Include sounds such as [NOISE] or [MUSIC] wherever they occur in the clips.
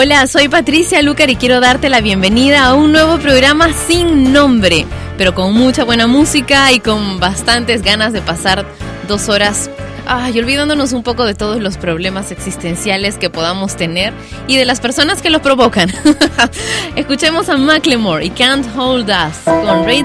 Hola, soy Patricia Lucar y quiero darte la bienvenida a un nuevo programa sin nombre, pero con mucha buena música y con bastantes ganas de pasar dos horas ay, olvidándonos un poco de todos los problemas existenciales que podamos tener y de las personas que los provocan. [LAUGHS] Escuchemos a Macklemore y Can't Hold Us con Ray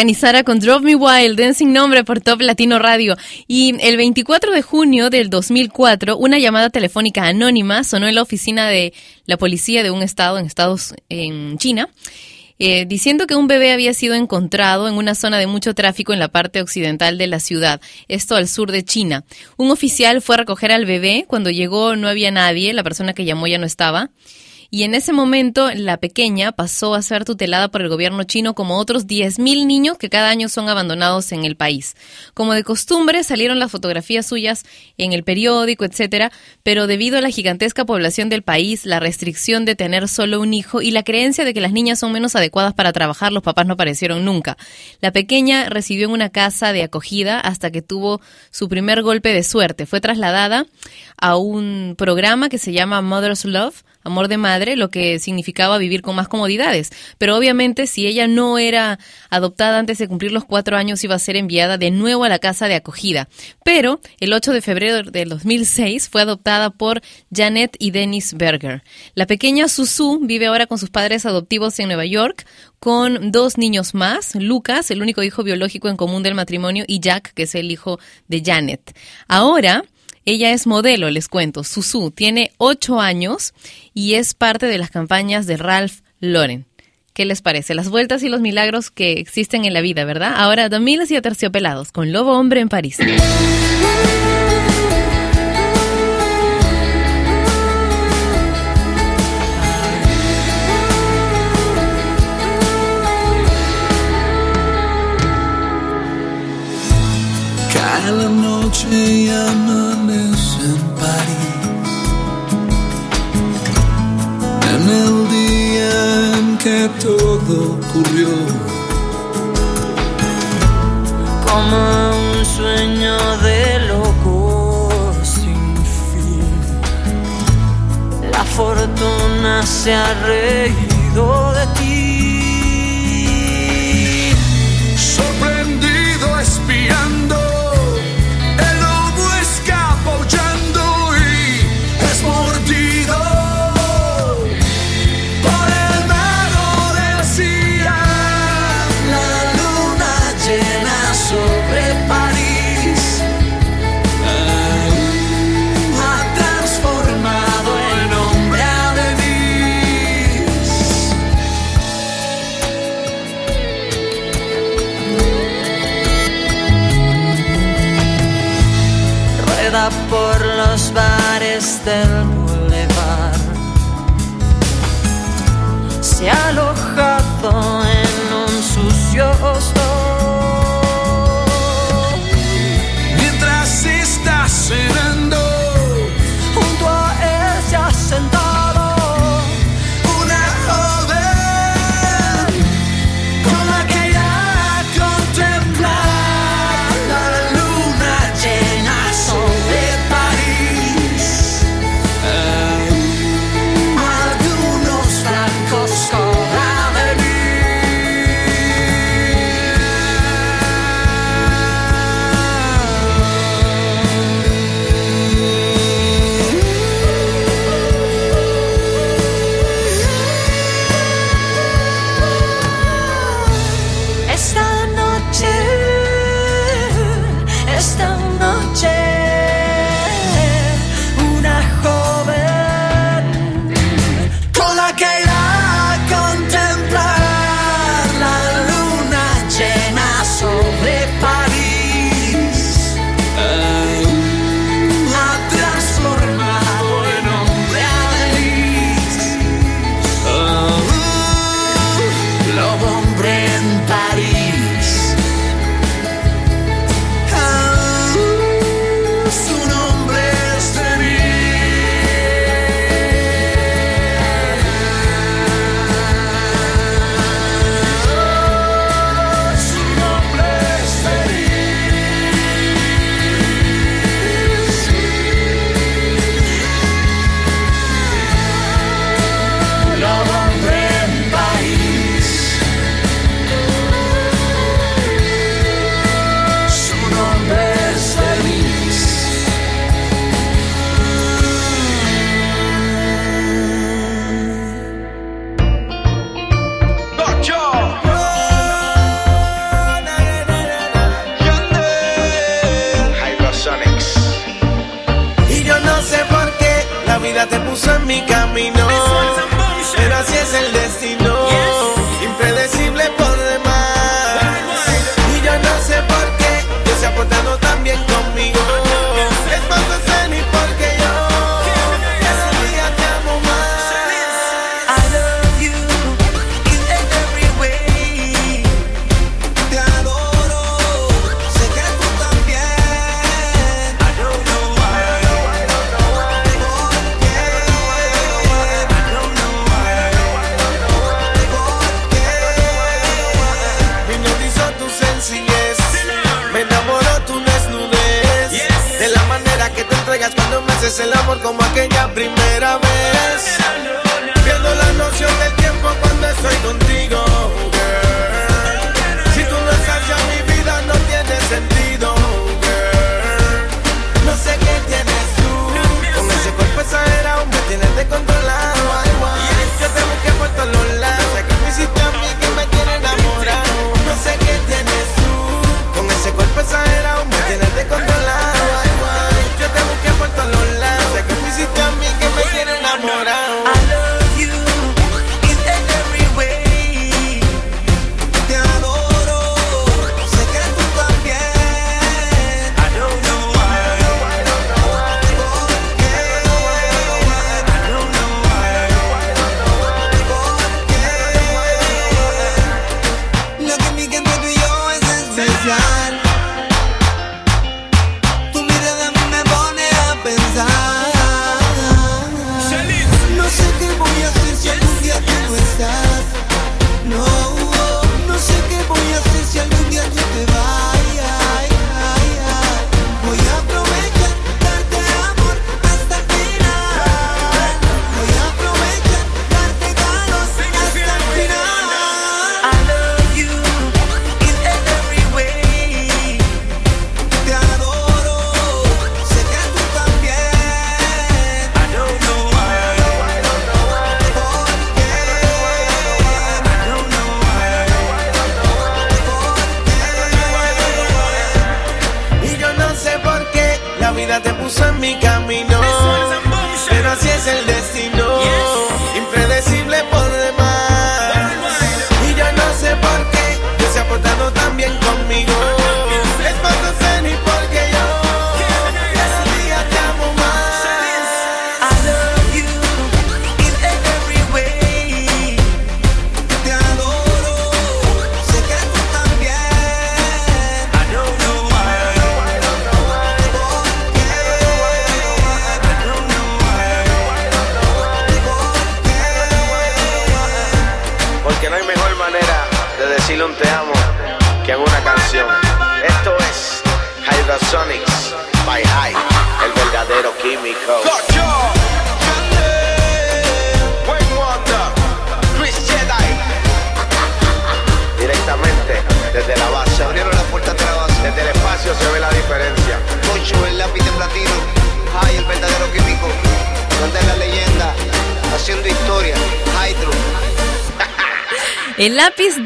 Ganizara con Drove Me Wild, Dancing Nombre por Top Latino Radio. Y el 24 de junio del 2004, una llamada telefónica anónima sonó en la oficina de la policía de un estado en Estados en China. Eh, diciendo que un bebé había sido encontrado en una zona de mucho tráfico en la parte occidental de la ciudad, esto al sur de China. Un oficial fue a recoger al bebé, cuando llegó no había nadie, la persona que llamó ya no estaba y en ese momento la pequeña pasó a ser tutelada por el gobierno chino como otros 10.000 niños que cada año son abandonados en el país. Como de costumbre salieron las fotografías suyas en el periódico, etcétera, pero debido a la gigantesca población del país, la restricción de tener solo un hijo y la creencia de que las niñas son menos adecuadas para trabajar, los papás no aparecieron nunca. La pequeña recibió en una casa de acogida hasta que tuvo su primer golpe de suerte. Fue trasladada a un programa que se llama Mother's Love, amor de madre, lo que significaba vivir con más comodidades. Pero obviamente si ella no era adoptada antes de cumplir los cuatro años iba a ser enviada de nuevo a la casa de acogida. Pero el 8 de febrero del 2006 fue adoptada por Janet y Dennis Berger. La pequeña Susu vive ahora con sus padres adoptivos en Nueva York con dos niños más, Lucas, el único hijo biológico en común del matrimonio, y Jack, que es el hijo de Janet. Ahora, ella es modelo, les cuento. Susu tiene ocho años y es parte de las campañas de Ralph Lauren. ¿Qué les parece? Las vueltas y los milagros que existen en la vida, ¿verdad? Ahora, Domiles y Aterciopelados con Lobo Hombre en París. Cada noche todo ocurrió. Como un sueño de loco sin fin. La fortuna se ha reído de amor como aquella primera vez.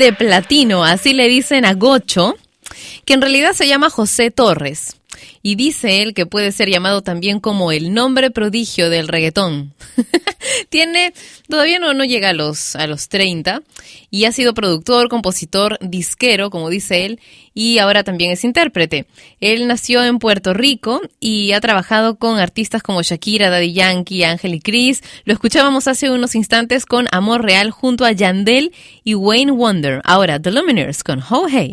de platino, así le dicen a Gocho, que en realidad se llama José Torres. Y dice él que puede ser llamado también como el nombre prodigio del reggaetón. [LAUGHS] Tiene, todavía no, no llega a los, a los 30, y ha sido productor, compositor, disquero, como dice él, y ahora también es intérprete. Él nació en Puerto Rico y ha trabajado con artistas como Shakira, Daddy Yankee, Ángel y Chris. Lo escuchábamos hace unos instantes con Amor Real junto a Yandel y Wayne Wonder. Ahora, The Luminers con Ho Hey.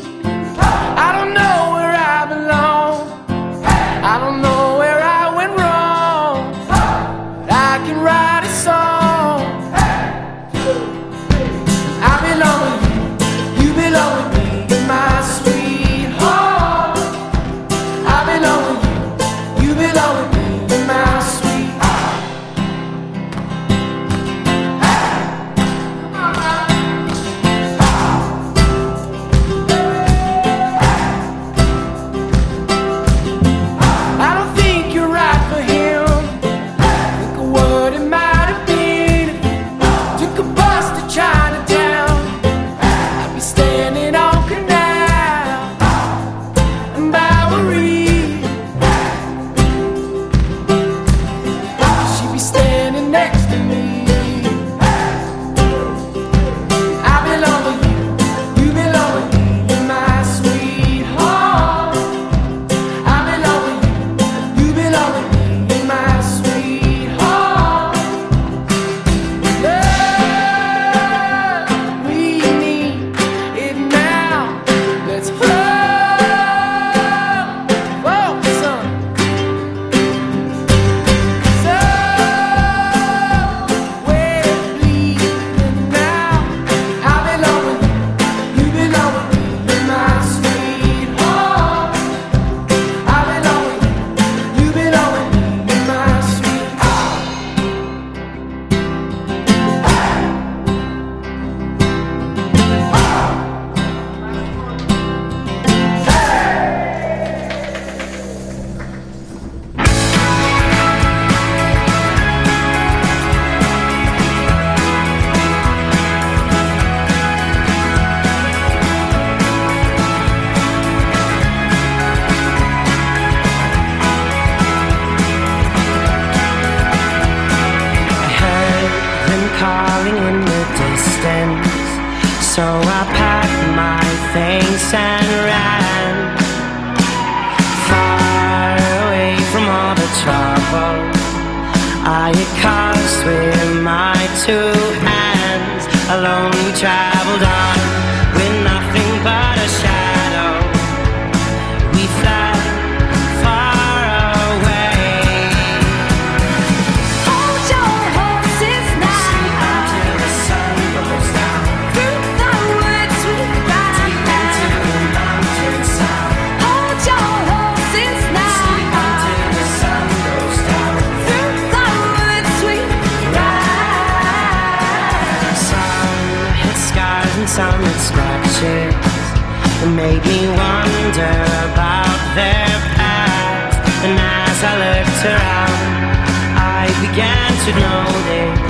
began to notice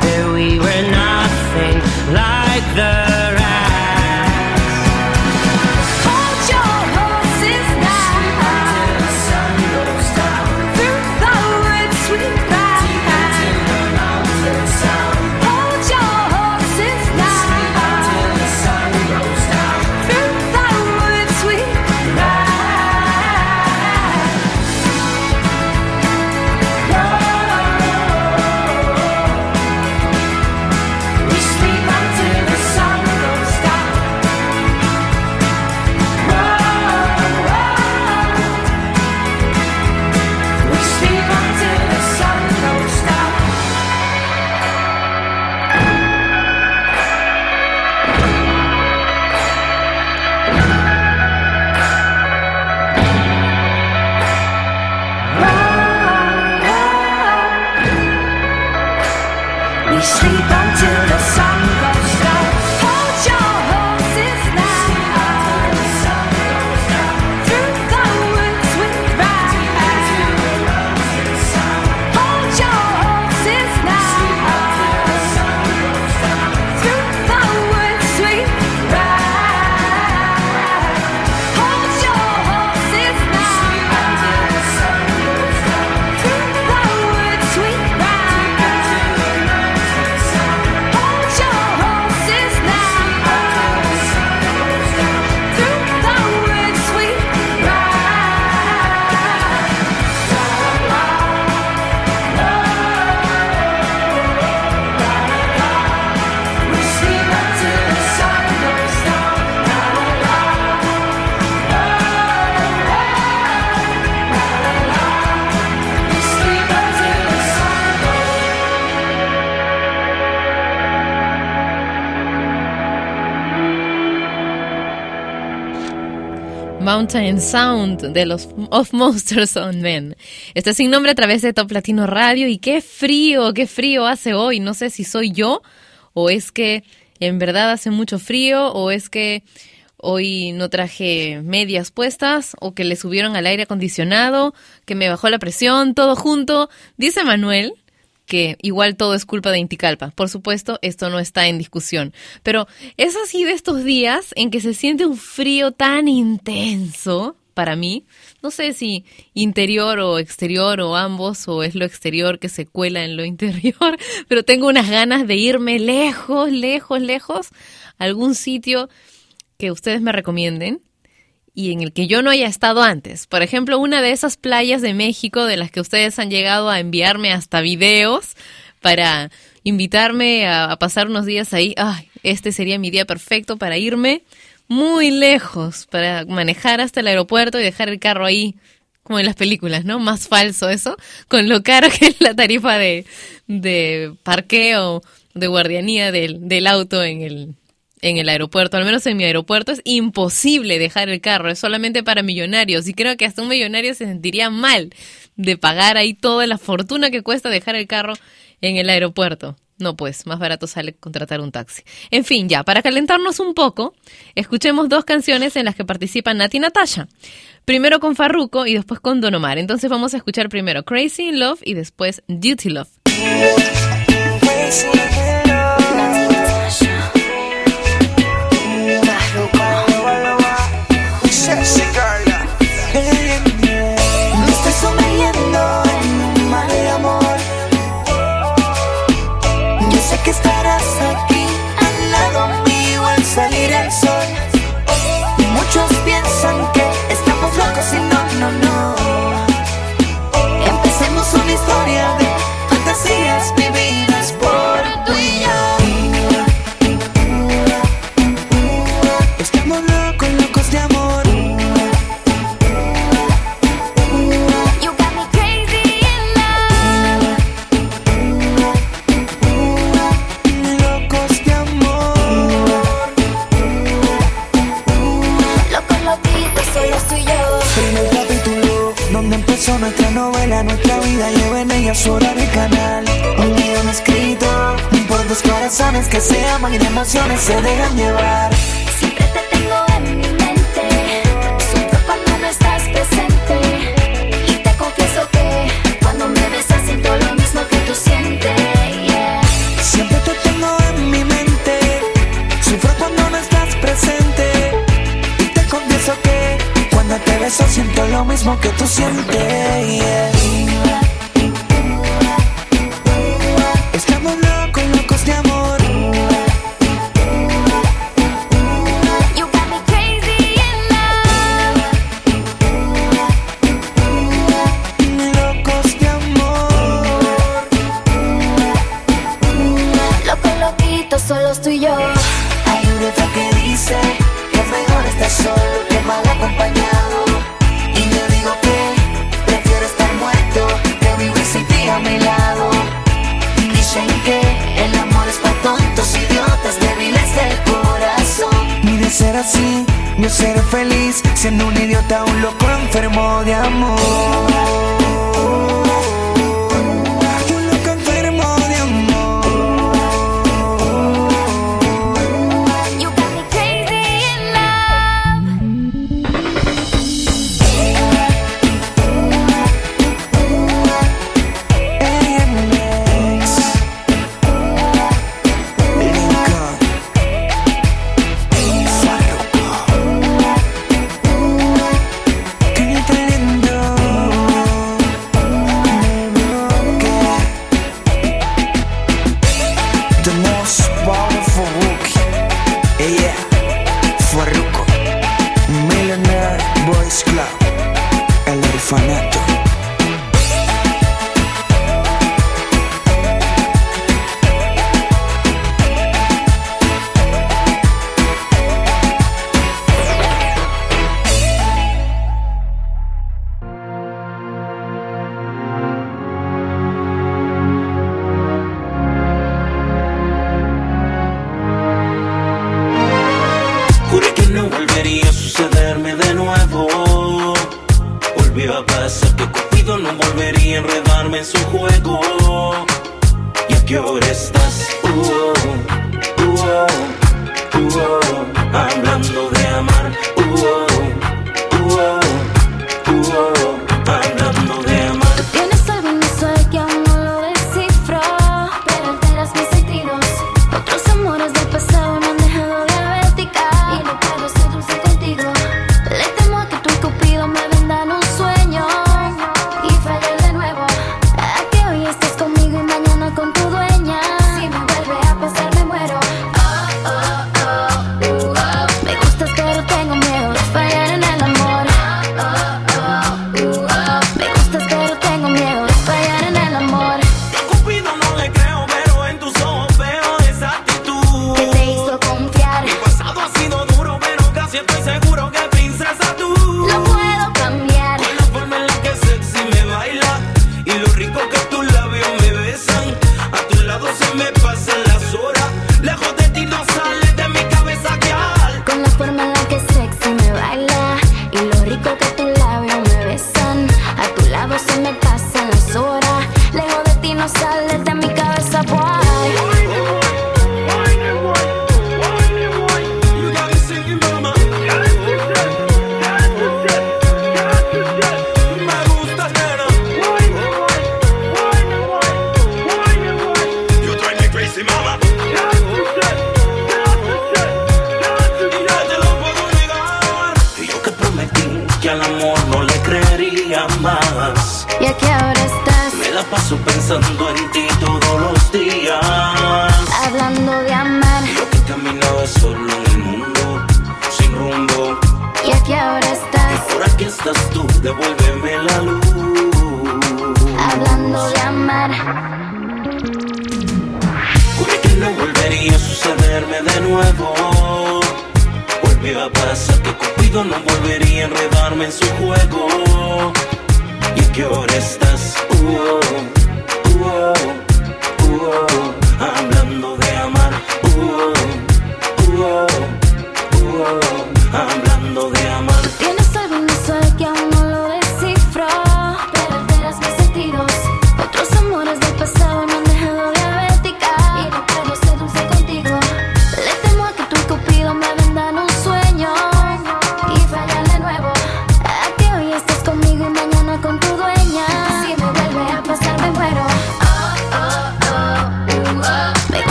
that we were nothing like the Mountain Sound de los Of Monsters on Men. Está sin nombre a través de Top Latino Radio y qué frío, qué frío hace hoy. No sé si soy yo o es que en verdad hace mucho frío o es que hoy no traje medias puestas o que le subieron al aire acondicionado, que me bajó la presión, todo junto. Dice Manuel que igual todo es culpa de Inticalpa. Por supuesto, esto no está en discusión. Pero es así de estos días en que se siente un frío tan intenso para mí. No sé si interior o exterior o ambos o es lo exterior que se cuela en lo interior, [LAUGHS] pero tengo unas ganas de irme lejos, lejos, lejos a algún sitio que ustedes me recomienden y en el que yo no haya estado antes. Por ejemplo, una de esas playas de México de las que ustedes han llegado a enviarme hasta videos para invitarme a, a pasar unos días ahí. Ay, este sería mi día perfecto para irme muy lejos, para manejar hasta el aeropuerto y dejar el carro ahí, como en las películas, ¿no? Más falso eso, con lo caro que es la tarifa de, de parqueo, de guardianía del, del auto en el, en el aeropuerto, al menos en mi aeropuerto, es imposible dejar el carro, es solamente para millonarios y creo que hasta un millonario se sentiría mal de pagar ahí toda la fortuna que cuesta dejar el carro en el aeropuerto. No, pues, más barato sale contratar un taxi. En fin, ya, para calentarnos un poco, escuchemos dos canciones en las que participan Nati y Natasha. Primero con Farruko y después con Don Omar. Entonces vamos a escuchar primero Crazy in Love y después Duty Love. Que se aman y de emociones se dejan llevar. Siempre te tengo en mi mente. Sufro cuando no estás presente. Y te confieso que cuando me besas siento lo mismo que tú sientes. Yeah. Siempre te tengo en mi mente. Sufro cuando no estás presente. Y te confieso que cuando te beso siento lo mismo que tú sientes. yeah.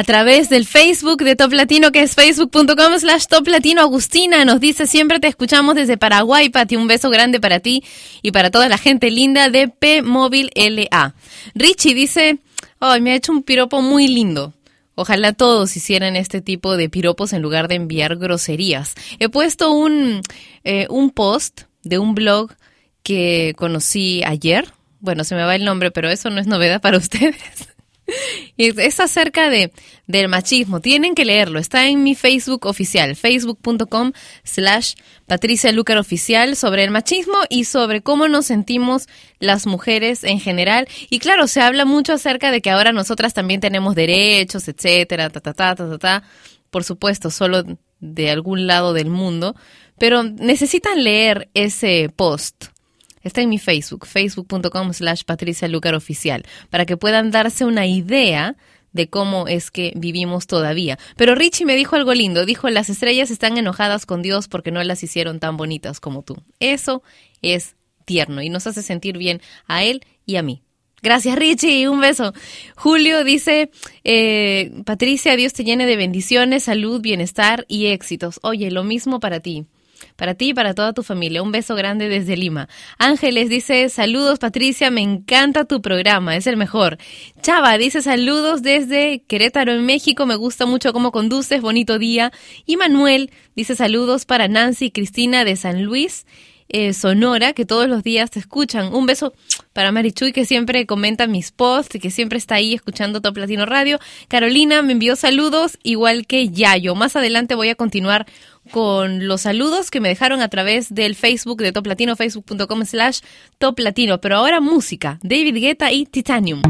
a través del Facebook de Top Latino, que es facebook.com slash Top Latino. Agustina nos dice, siempre te escuchamos desde Paraguay, Pati. Un beso grande para ti y para toda la gente linda de P Móvil LA. Richie dice, ay, oh, me ha hecho un piropo muy lindo. Ojalá todos hicieran este tipo de piropos en lugar de enviar groserías. He puesto un, eh, un post de un blog que conocí ayer. Bueno, se me va el nombre, pero eso no es novedad para [LAUGHS] ustedes. [LAUGHS] es- acerca de del machismo. Tienen que leerlo. Está en mi Facebook oficial, facebook.com slash Patricia Lucar Oficial, sobre el machismo y sobre cómo nos sentimos las mujeres en general. Y claro, se habla mucho acerca de que ahora nosotras también tenemos derechos, etcétera, ta, ta, ta, ta, ta, ta. Por supuesto, solo de algún lado del mundo. Pero necesitan leer ese post. Está en mi Facebook, facebook.com slash Patricia Lucar Oficial, para que puedan darse una idea de cómo es que vivimos todavía. Pero Richie me dijo algo lindo, dijo, las estrellas están enojadas con Dios porque no las hicieron tan bonitas como tú. Eso es tierno y nos hace sentir bien a él y a mí. Gracias Richie, un beso. Julio dice, eh, Patricia, Dios te llene de bendiciones, salud, bienestar y éxitos. Oye, lo mismo para ti. Para ti y para toda tu familia. Un beso grande desde Lima. Ángeles dice, saludos Patricia, me encanta tu programa, es el mejor. Chava dice, saludos desde Querétaro en México, me gusta mucho cómo conduces, bonito día. Y Manuel dice, saludos para Nancy y Cristina de San Luis. eh, Sonora, que todos los días te escuchan. Un beso para Marichuy, que siempre comenta mis posts y que siempre está ahí escuchando Top Latino Radio. Carolina me envió saludos, igual que Yayo. Más adelante voy a continuar con los saludos que me dejaron a través del Facebook de Top Latino, facebook.com slash Top Latino. Pero ahora música, David Guetta y Titanium.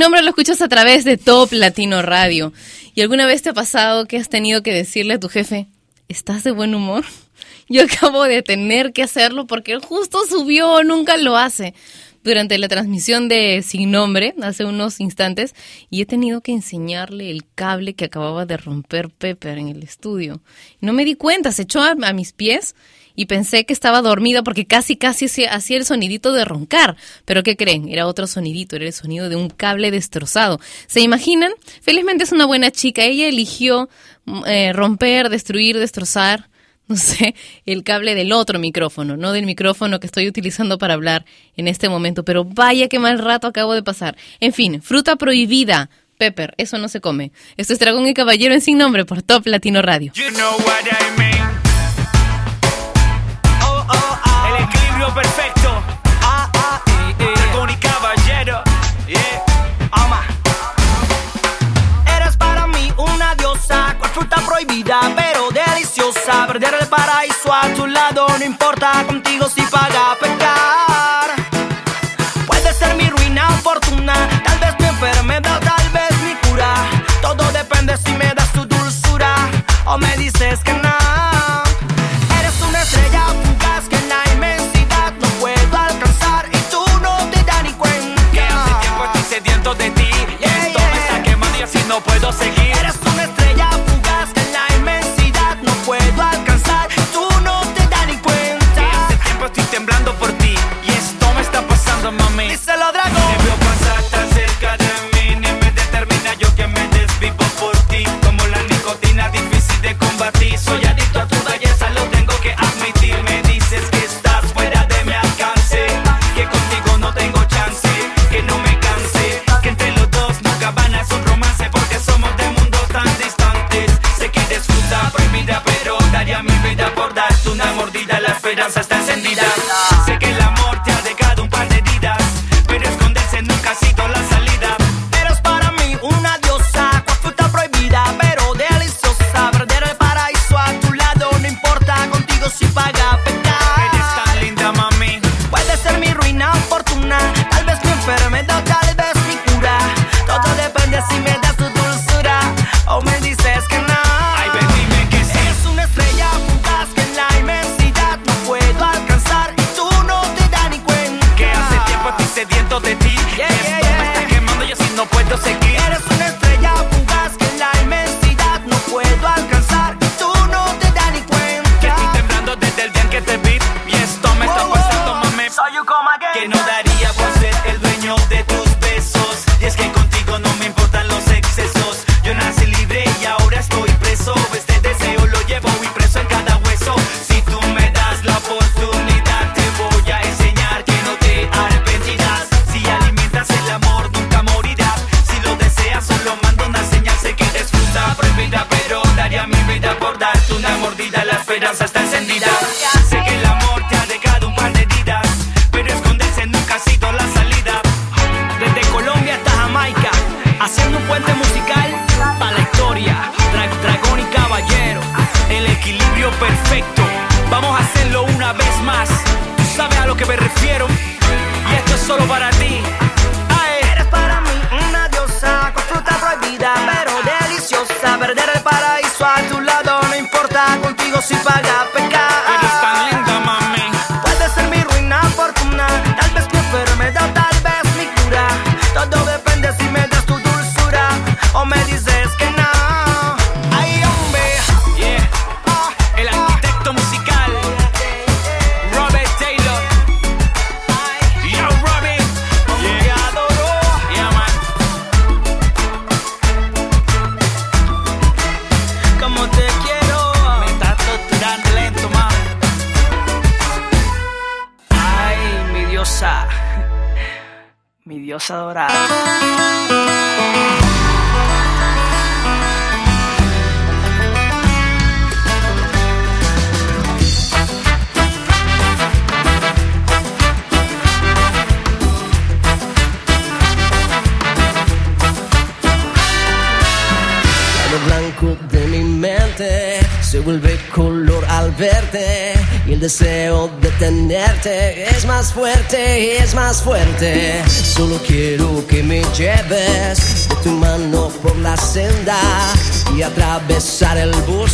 Nombre lo escuchas a través de Top Latino Radio. ¿Y alguna vez te ha pasado que has tenido que decirle a tu jefe, ¿estás de buen humor? [LAUGHS] Yo acabo de tener que hacerlo porque él justo subió, nunca lo hace. Durante la transmisión de Sin Nombre, hace unos instantes, y he tenido que enseñarle el cable que acababa de romper Pepper en el estudio. No me di cuenta, se echó a, a mis pies y pensé que estaba dormida porque casi, casi hacía el sonidito de roncar. Pero ¿qué creen? Era otro sonidito, era el sonido de un cable destrozado. ¿Se imaginan? Felizmente es una buena chica. Ella eligió mm, eh, romper, destruir, destrozar, [LAUGHS] no sé, el cable del otro micrófono, no del micrófono que estoy utilizando para hablar en este momento. Pero vaya qué mal rato acabo de pasar. En fin, fruta prohibida. Pepper, eso no se come. Esto es Dragón y Caballero en Sin Nombre por Top Latino Radio. Prohibida, pero deliciosa. Perder el paraíso a tu lado, no importa contigo si paga pecar. esperanza está encendida.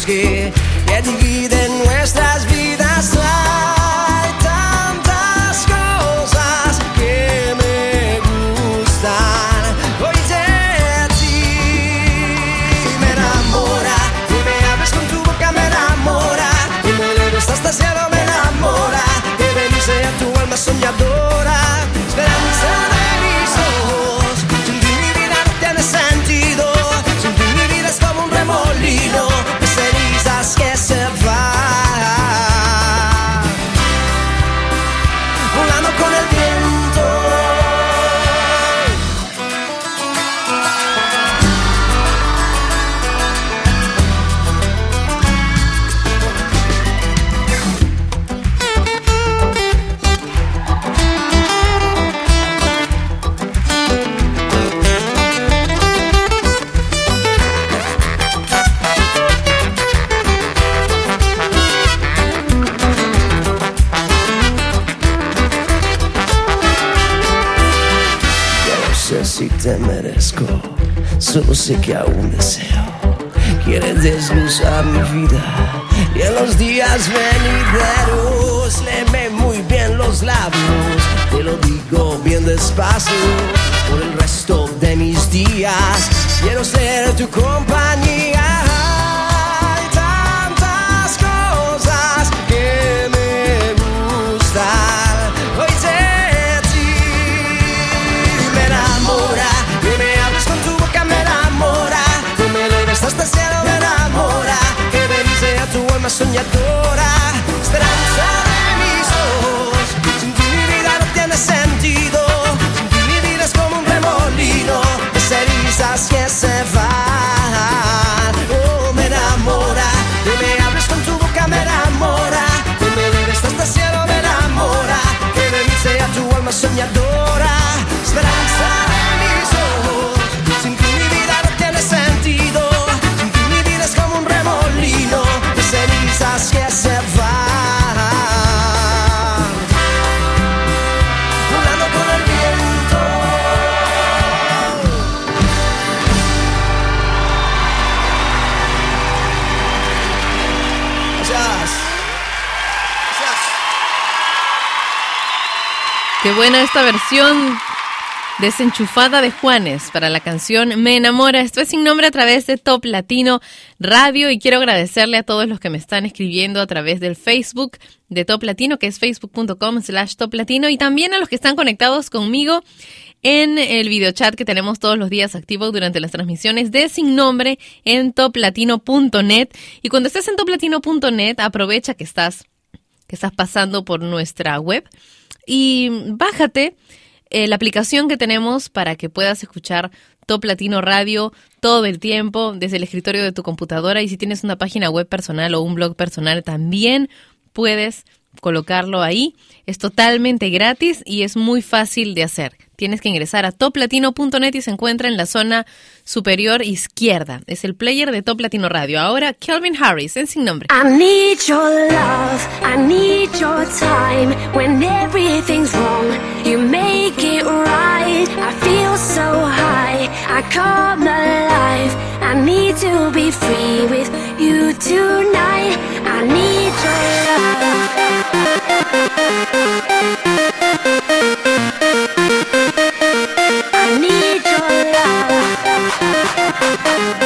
Que te merezco, solo sé que aún deseo. Quieres desglosar mi vida y en los días venideros léeme muy bien los labios. Te lo digo bien despacio por el resto de mis días. Quiero ser tu compañía. Soñadora, esperanza de mis ojos, sin ti mi vida no tiene sentido, sin ti mi vida es como un remolino de cenizas que se van, oh me enamora, que me hables con tu boca me enamora, que me eleves hasta el cielo me enamora, que bendice a tu alma soñadora, esperanza de mis ojos, buena esta versión desenchufada de Juanes para la canción Me enamora. Esto es sin nombre a través de Top Latino Radio y quiero agradecerle a todos los que me están escribiendo a través del Facebook de Top Latino, que es facebook.com slash Top Latino y también a los que están conectados conmigo en el videochat que tenemos todos los días activo durante las transmisiones de Sin Nombre en toplatino.net. Y cuando estés en toplatino.net, aprovecha que estás, que estás pasando por nuestra web y bájate eh, la aplicación que tenemos para que puedas escuchar Top Latino Radio todo el tiempo desde el escritorio de tu computadora. Y si tienes una página web personal o un blog personal también puedes colocarlo ahí. Es totalmente gratis y es muy fácil de hacer. Tienes que ingresar a toplatino.net y se encuentra en la zona superior izquierda. Es el player de Top Latino Radio. Ahora Kelvin Harris en sin nombre. I need your love, I need your time when everything's wrong. You make it right. I feel so high. I come alive. I need to be free with you tonight. I need your love. I need your love.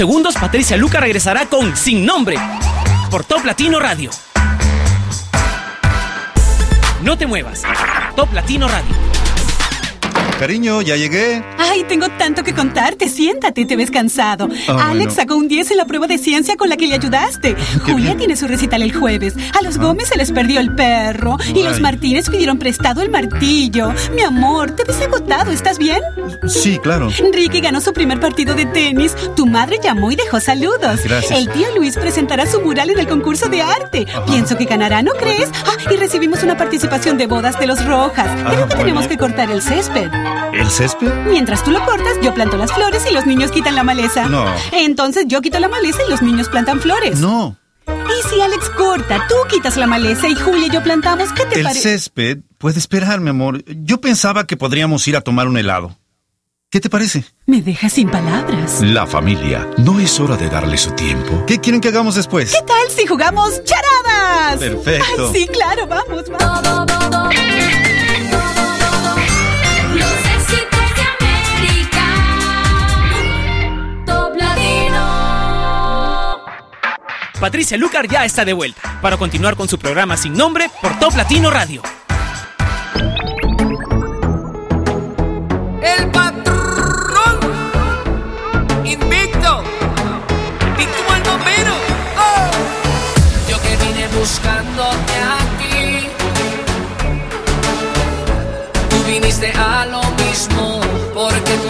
Segundos Patricia Luca regresará con Sin Nombre por Top Latino Radio. No te muevas, Top Latino Radio. Cariño, ya llegué. Ay, tengo tanto que contarte. Siéntate, te ves cansado. Ah, Alex bueno. sacó un 10 en la prueba de ciencia con la que le ayudaste. Julia tiene su recital el jueves. A los Gómez se les perdió el perro. Y los. Martínez pidieron prestado el martillo. Mi amor, te ves agotado. ¿Estás bien? Sí, claro. Ricky ganó su primer partido de tenis. Tu madre llamó y dejó saludos. Gracias. El tío Luis presentará su mural en el concurso de arte. Pienso que ganará, ¿no crees? Ah, y recibimos una participación de bodas de los Rojas. Creo que Ah, tenemos que cortar el césped. ¿El césped? Mientras tú lo cortas, yo planto las flores y los niños quitan la maleza. No. Entonces yo quito la maleza y los niños plantan flores. No. Y si Alex corta, tú quitas la maleza y Julia y yo plantamos, ¿qué te El parece? césped puede esperar, mi amor. Yo pensaba que podríamos ir a tomar un helado. ¿Qué te parece? Me dejas sin palabras. La familia. ¿No es hora de darle su tiempo? ¿Qué quieren que hagamos después? ¿Qué tal si jugamos charadas? Perfecto. Ay, sí, claro, vamos, vamos. Patricia Lucar ya está de vuelta para continuar con su programa sin nombre por Top Latino Radio. El patrón invicto. Víctima el bombero. Oh. Yo que vine buscándote aquí. Tú viniste a lo mismo porque conmigo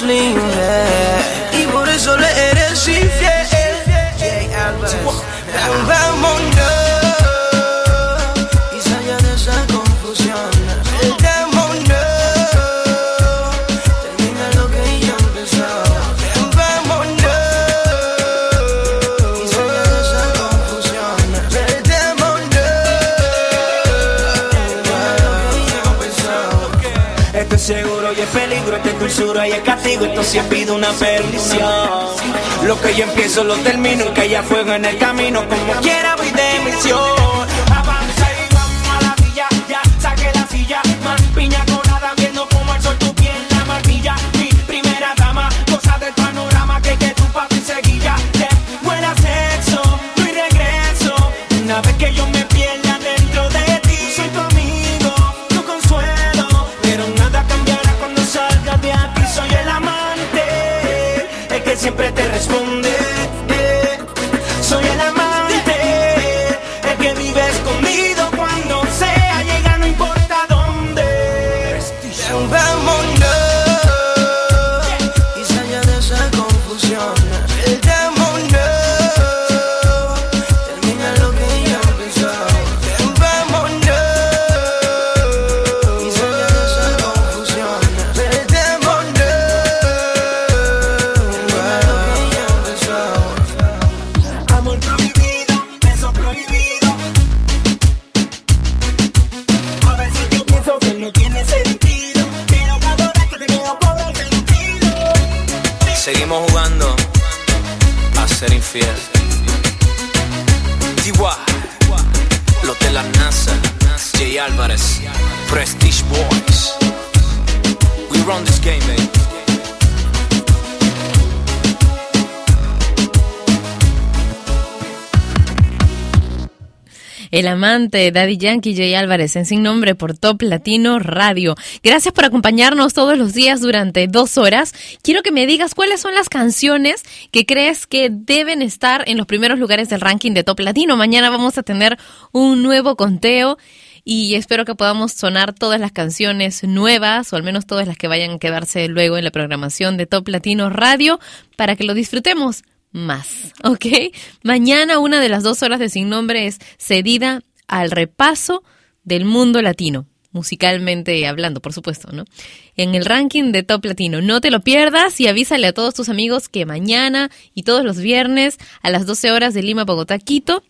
usually, yeah. duro ahí es castigo, esto sí pido una perdición. Lo que yo empiezo lo termino, y que haya fuego en el camino, como quiera voy de misión. siempre te El amante Daddy Yankee Jay Álvarez en Sin Nombre por Top Latino Radio. Gracias por acompañarnos todos los días durante dos horas. Quiero que me digas cuáles son las canciones que crees que deben estar en los primeros lugares del ranking de Top Latino. Mañana vamos a tener un nuevo conteo y espero que podamos sonar todas las canciones nuevas o al menos todas las que vayan a quedarse luego en la programación de Top Latino Radio para que lo disfrutemos más, ¿ok? Mañana una de las dos horas de Sin Nombre es cedida al repaso del mundo latino, musicalmente hablando, por supuesto, ¿no? En el ranking de Top Latino. No te lo pierdas y avísale a todos tus amigos que mañana y todos los viernes a las 12 horas de Lima, Bogotá, Quito,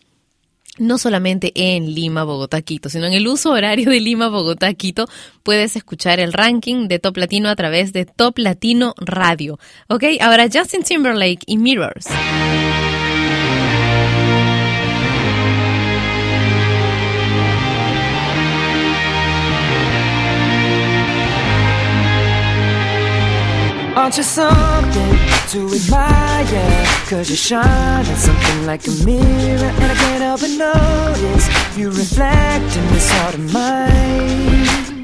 no solamente en Lima, Bogotá, Quito, sino en el uso horario de Lima, Bogotá, Quito, puedes escuchar el ranking de Top Latino a través de Top Latino Radio. Ok, ahora Justin Timberlake y Mirrors. Admire? Cause you shine at something like a mirror And I can't help but notice You reflect in this heart of mine.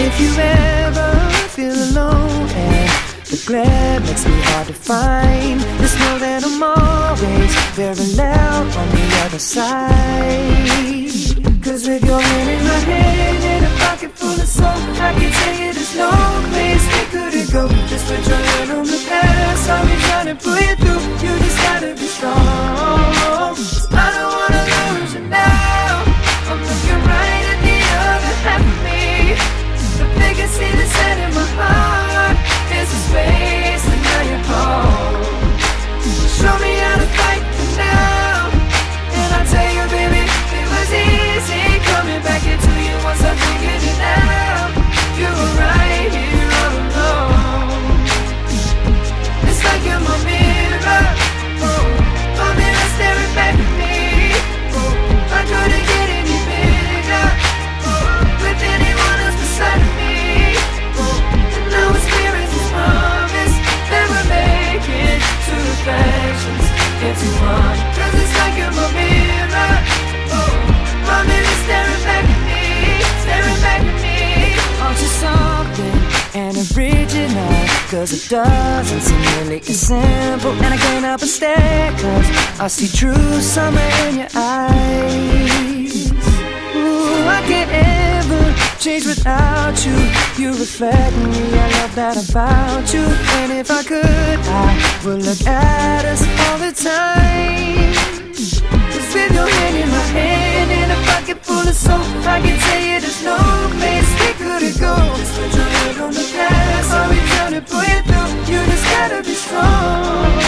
If you ever feel alone And the glare makes me hard to find Just know that I'm always parallel on the other side. Cause with your hand in my hand pocket full of soul I can tell you there's no place we couldn't go Just put your hand on the past. I'll be trying to pull you through. You just gotta be strong Cause it doesn't seem really as simple And I can't help but stare. Cause I see true summer in your eyes. Ooh, I can't ever change without you. You reflect me, I love that about you. And if I could, I would look at us all the time. Just with your hand in my hand And a pocket full of soap. I can tell you there's no place we couldn't go Just put your hand on the past To pull you through. You just gotta be strong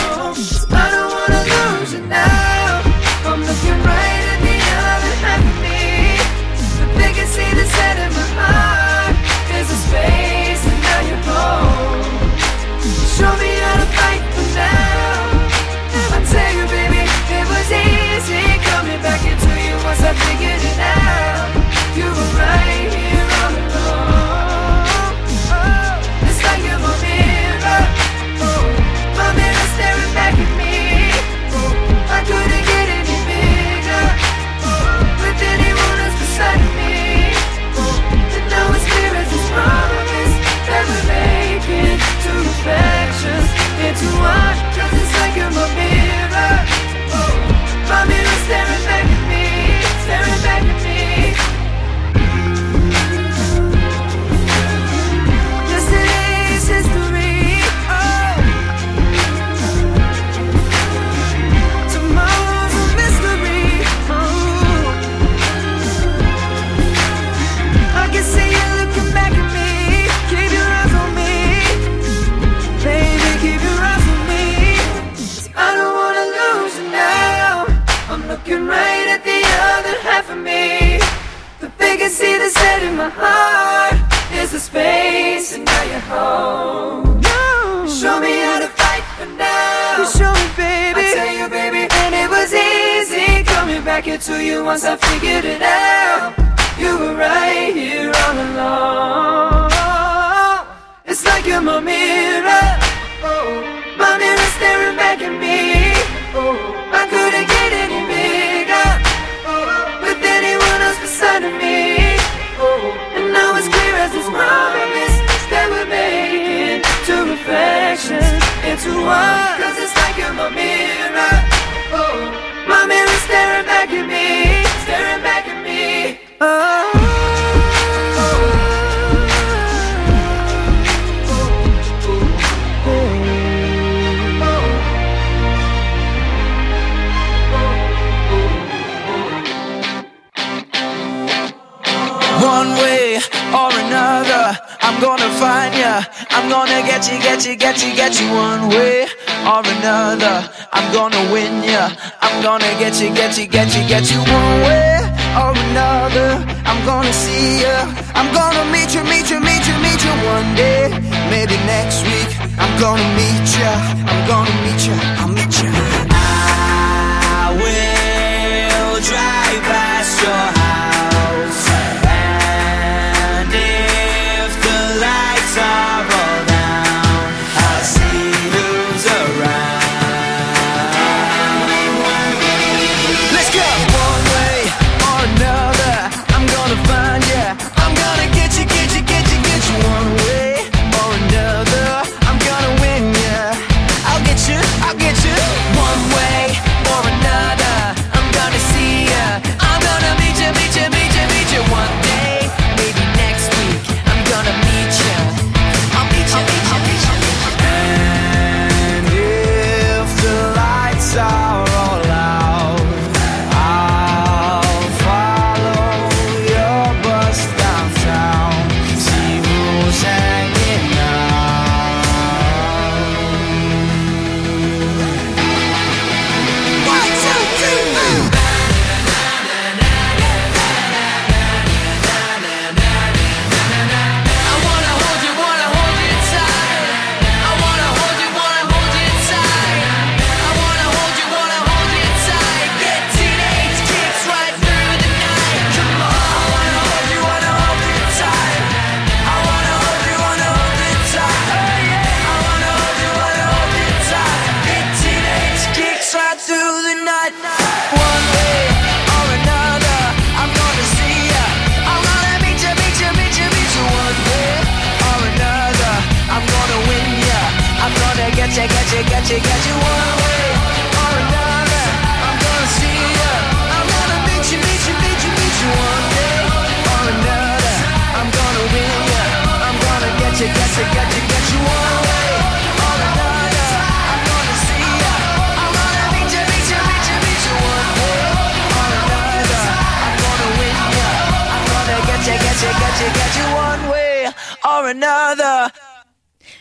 another.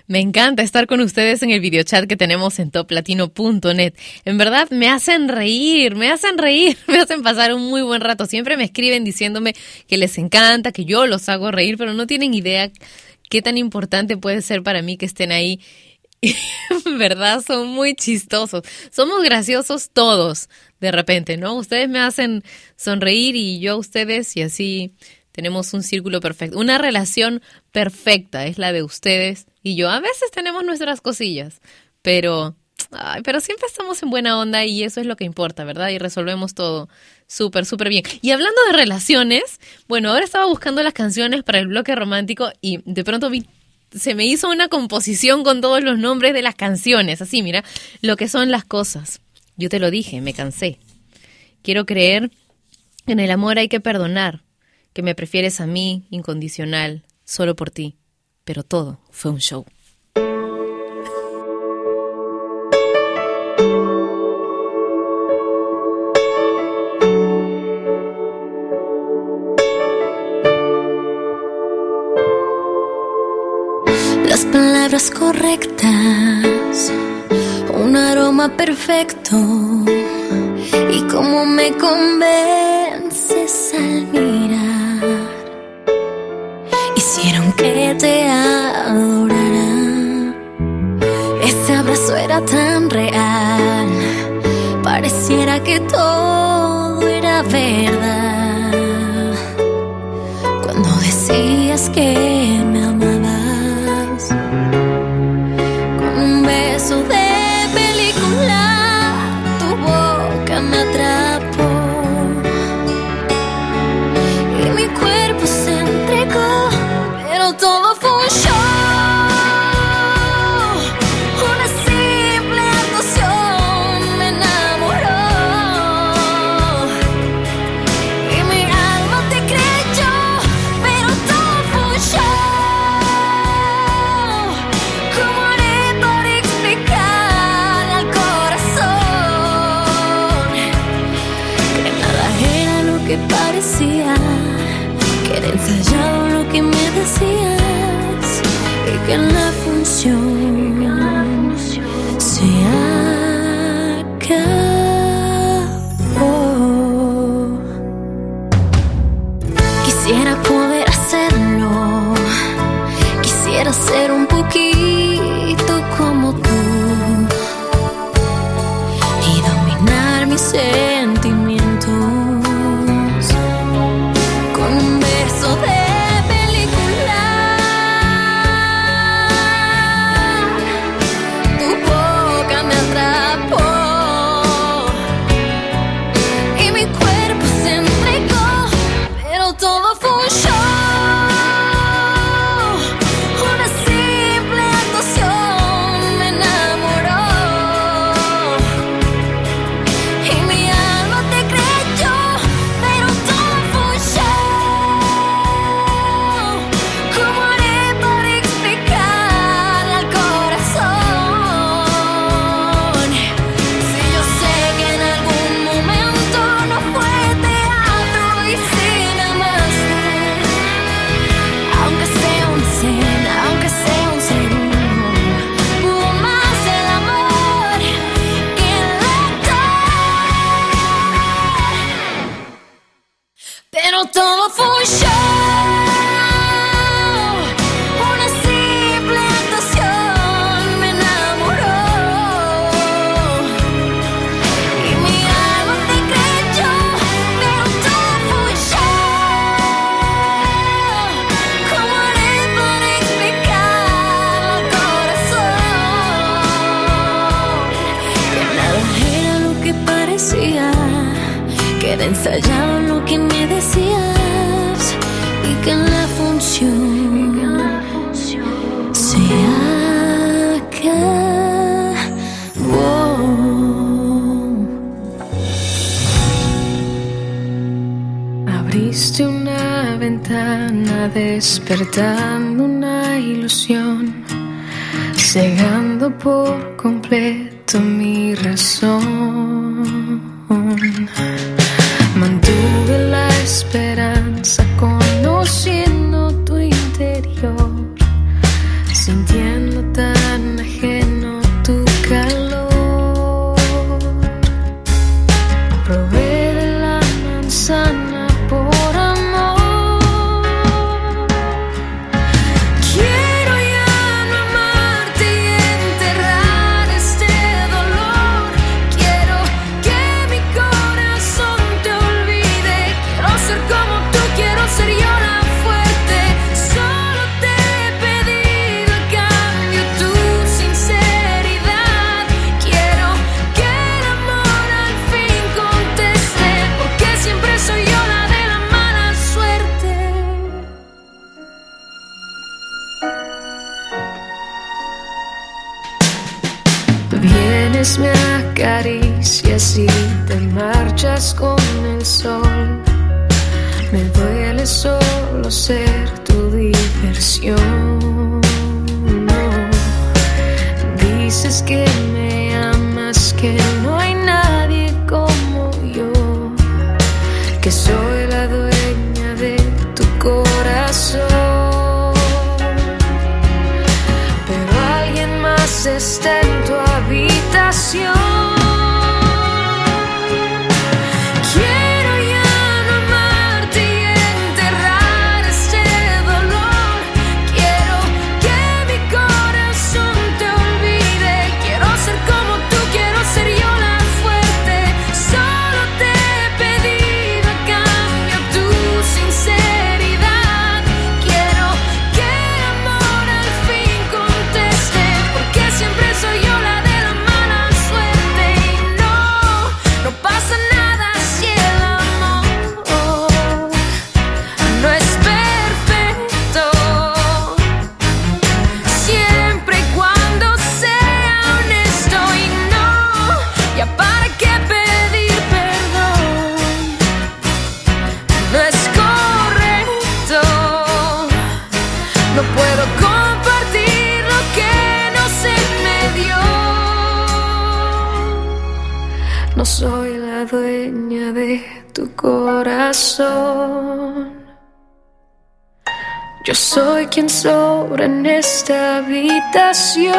Me encanta estar con ustedes en el videochat que tenemos en toplatino.net. En verdad me hacen reír, me hacen reír, [LAUGHS] me hacen pasar un muy buen rato. Siempre me escriben diciéndome que les encanta, que yo los hago reír, pero no tienen idea qué tan importante puede ser para mí que estén ahí. [LAUGHS] ¿Verdad? Son muy chistosos. Somos graciosos todos, de repente, ¿no? Ustedes me hacen sonreír y yo a ustedes y así tenemos un círculo perfecto, una relación perfecta es la de ustedes y yo. A veces tenemos nuestras cosillas, pero Ay, pero siempre estamos en buena onda y eso es lo que importa, ¿verdad? Y resolvemos todo súper, súper bien. Y hablando de relaciones, bueno, ahora estaba buscando las canciones para el bloque romántico y de pronto vi, se me hizo una composición con todos los nombres de las canciones. Así, mira, lo que son las cosas. Yo te lo dije, me cansé. Quiero creer que en el amor hay que perdonar que me prefieres a mí, incondicional, solo por ti. Pero todo fue un show. Las palabras correctas, un aroma perfecto y cómo me convences al mirar hicieron que te adorara. Ese abrazo era tan real, pareciera que todo era verdad. Cuando decías que Yo soy quien sobra en esta habitación.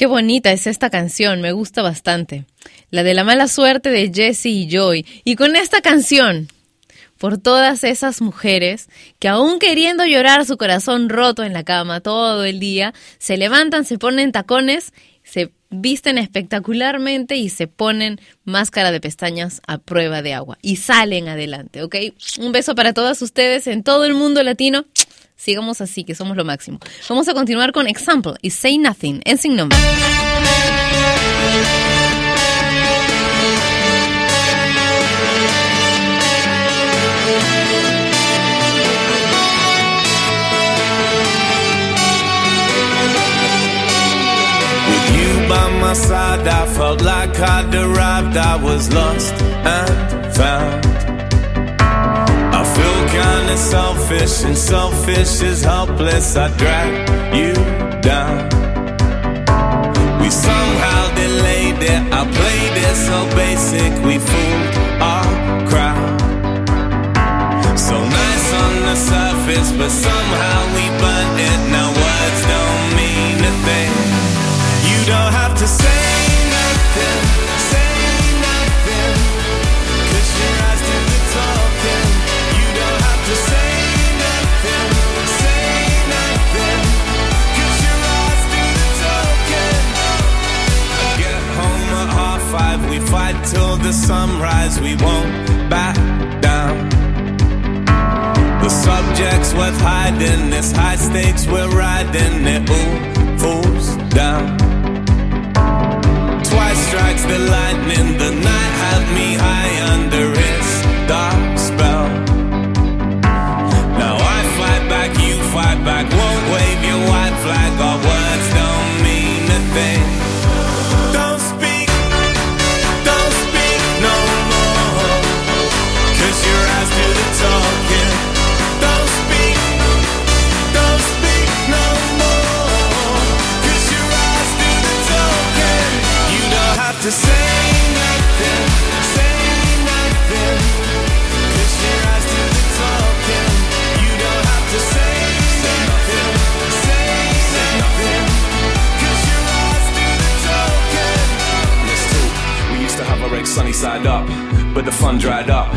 Qué bonita es esta canción, me gusta bastante. La de la mala suerte de Jesse y Joy. Y con esta canción, por todas esas mujeres que aún queriendo llorar su corazón roto en la cama todo el día, se levantan, se ponen tacones, se visten espectacularmente y se ponen máscara de pestañas a prueba de agua y salen adelante, ¿ok? Un beso para todas ustedes en todo el mundo latino. Sigamos así, que somos lo máximo. Vamos a continuar con Example y Say Nothing en Sin Nombre. Feel kinda selfish, and selfish is helpless. I drag you down. We somehow delayed it. I played it so basic, we fooled our crowd. So nice on the surface, but somehow we burnt it. Now the sunrise. We won't back down. The subject's worth hiding, this high stakes we're riding, it all falls down. Twice strikes the lightning, the night had me high under its dark spell. Now I fight back, you fight back, won't wave your white flag, our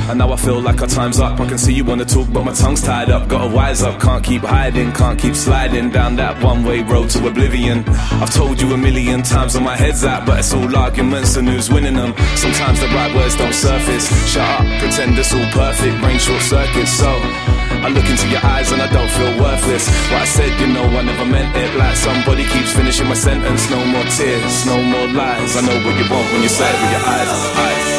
And now I feel like our time's up. I can see you wanna talk, but my tongue's tied up. Gotta wise up, can't keep hiding, can't keep sliding down that one way road to oblivion. I've told you a million times where my head's at, but it's all arguments and who's winning them. Sometimes the right words don't surface. Shut up, pretend it's all perfect, brain short circuits. So I look into your eyes and I don't feel worthless. What I said, you know, I never meant it. Like somebody keeps finishing my sentence. No more tears, no more lies. I know what you want when you say it with your eyes, eyes,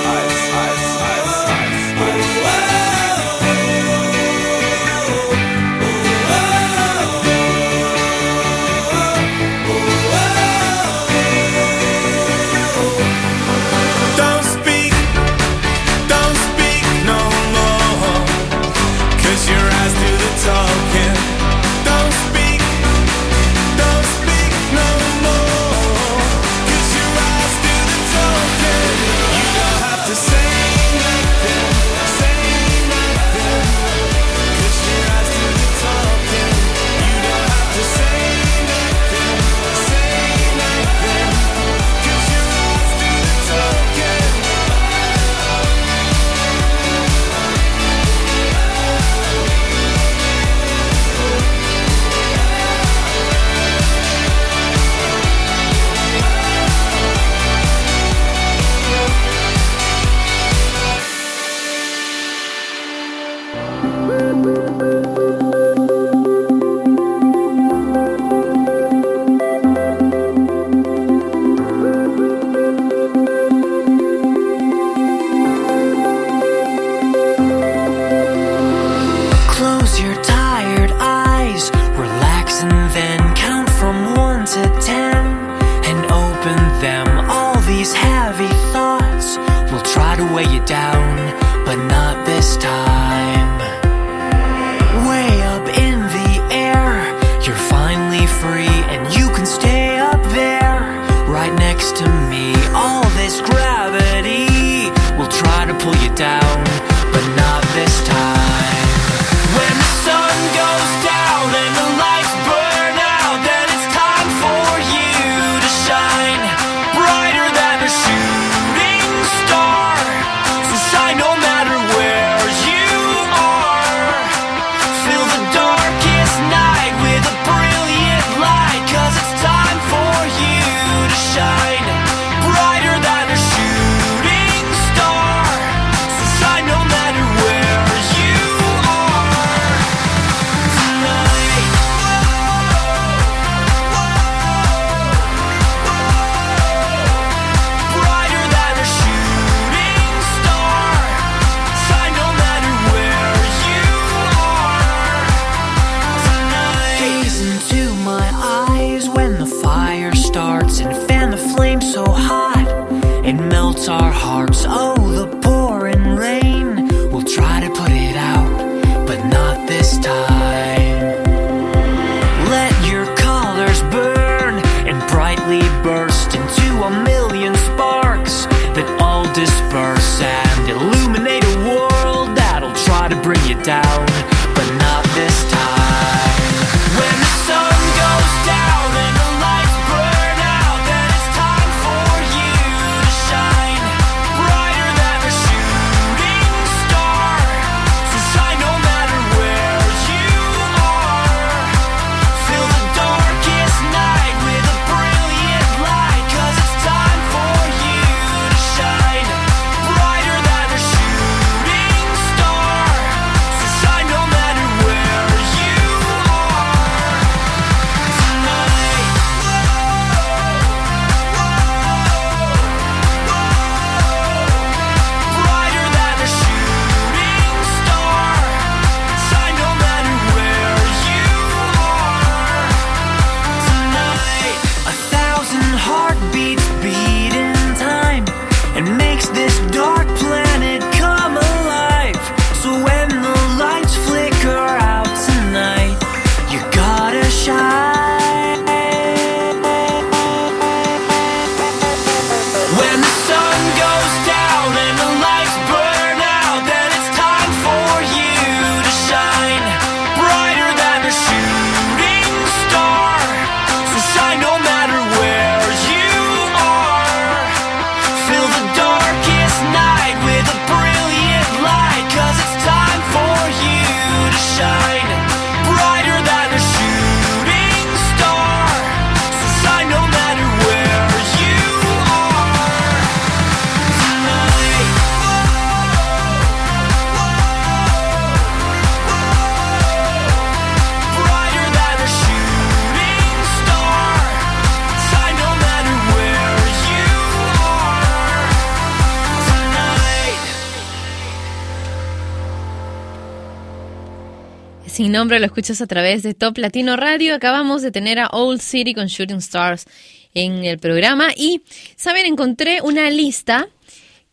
lo escuchas a través de Top Latino Radio. Acabamos de tener a Old City con Shooting Stars en el programa. Y, ¿saben? Encontré una lista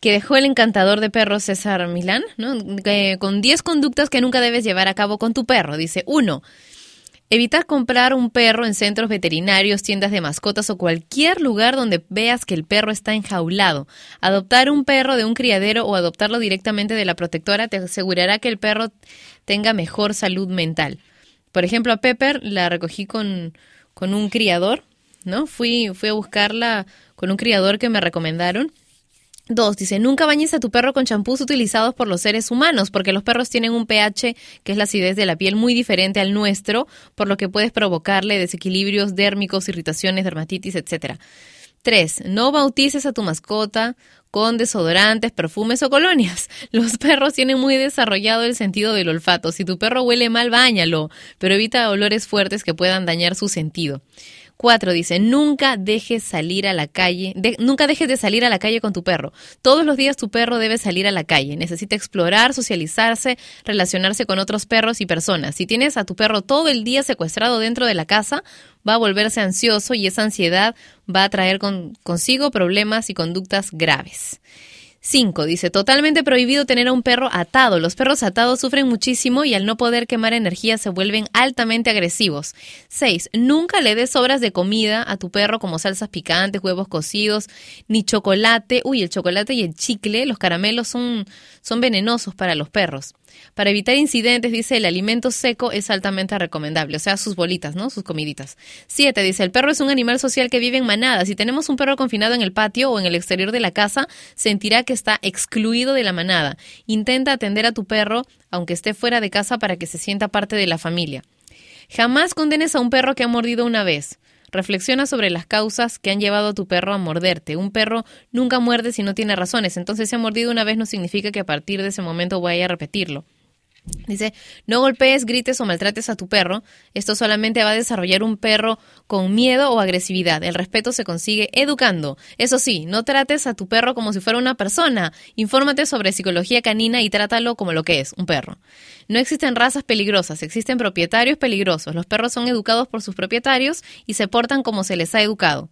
que dejó el encantador de perros César Milán, ¿no? Con 10 conductas que nunca debes llevar a cabo con tu perro. Dice, 1. Evitar comprar un perro en centros veterinarios, tiendas de mascotas o cualquier lugar donde veas que el perro está enjaulado. Adoptar un perro de un criadero o adoptarlo directamente de la protectora te asegurará que el perro tenga mejor salud mental. Por ejemplo, a Pepper la recogí con, con un criador, ¿no? Fui, fui a buscarla con un criador que me recomendaron. Dos, dice, nunca bañes a tu perro con champús utilizados por los seres humanos, porque los perros tienen un pH, que es la acidez de la piel, muy diferente al nuestro, por lo que puedes provocarle desequilibrios dérmicos, irritaciones, dermatitis, etc. Tres, no bautices a tu mascota con desodorantes, perfumes o colonias. [LAUGHS] Los perros tienen muy desarrollado el sentido del olfato. Si tu perro huele mal, báñalo, pero evita olores fuertes que puedan dañar su sentido. Cuatro, dice, nunca dejes salir a la calle, de- nunca dejes de salir a la calle con tu perro. Todos los días tu perro debe salir a la calle. Necesita explorar, socializarse, relacionarse con otros perros y personas. Si tienes a tu perro todo el día secuestrado dentro de la casa, va a volverse ansioso y esa ansiedad va a traer con- consigo problemas y conductas graves. 5. Dice, totalmente prohibido tener a un perro atado. Los perros atados sufren muchísimo y al no poder quemar energía se vuelven altamente agresivos. 6. Nunca le des sobras de comida a tu perro como salsas picantes, huevos cocidos, ni chocolate. Uy, el chocolate y el chicle, los caramelos son, son venenosos para los perros. Para evitar incidentes, dice, el alimento seco es altamente recomendable, o sea, sus bolitas, ¿no? Sus comiditas. 7. Dice, el perro es un animal social que vive en manada. Si tenemos un perro confinado en el patio o en el exterior de la casa, sentirá que está excluido de la manada. Intenta atender a tu perro, aunque esté fuera de casa, para que se sienta parte de la familia. Jamás condenes a un perro que ha mordido una vez. Reflexiona sobre las causas que han llevado a tu perro a morderte. Un perro nunca muerde si no tiene razones, entonces si ha mordido una vez no significa que a partir de ese momento vaya a repetirlo. Dice, no golpees, grites o maltrates a tu perro. Esto solamente va a desarrollar un perro con miedo o agresividad. El respeto se consigue educando. Eso sí, no trates a tu perro como si fuera una persona. Infórmate sobre psicología canina y trátalo como lo que es, un perro. No existen razas peligrosas, existen propietarios peligrosos. Los perros son educados por sus propietarios y se portan como se les ha educado.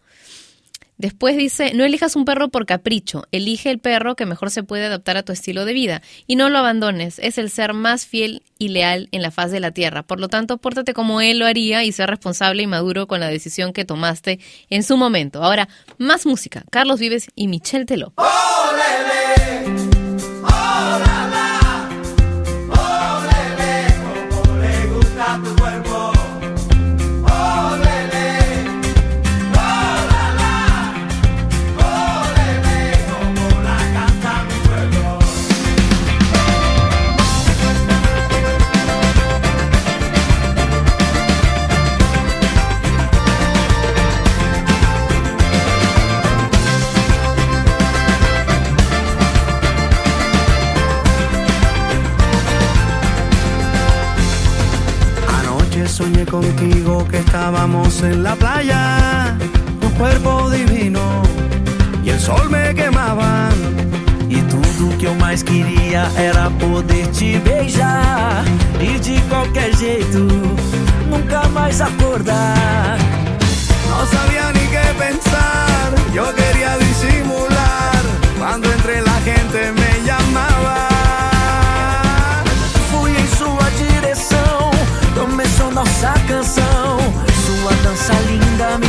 Después dice, no elijas un perro por capricho, elige el perro que mejor se puede adaptar a tu estilo de vida y no lo abandones, es el ser más fiel y leal en la faz de la tierra. Por lo tanto, pórtate como él lo haría y sé responsable y maduro con la decisión que tomaste en su momento. Ahora, más música. Carlos Vives y Michelle Teló. Contigo que estábamos en la playa, un cuerpo divino e o sol me quemava. E tudo que eu mais queria era poder te beijar e de qualquer jeito nunca mais acordar. No sabía ni qué pensar, yo quería disimular cuando entre la gente me esa linda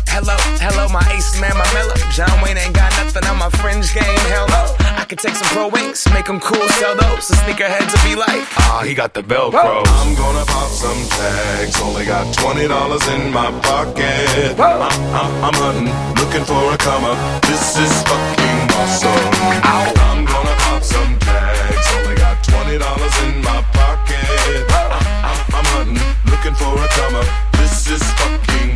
Hello, hello, my ace man, my mellow. John Wayne ain't got nothing on my fringe game. Hell no. I could take some pro wings, make them cool, sell those. The sneakerheads will be like, ah, he got the Velcro. I'm gonna pop some tags. Only got twenty dollars in my pocket. I'm, I'm, I'm hunting, looking for a come up. This is fucking awesome. I'm gonna pop some tags. Only got twenty dollars in my pocket. I'm, I'm, I'm hunting, looking for a come up. This is fucking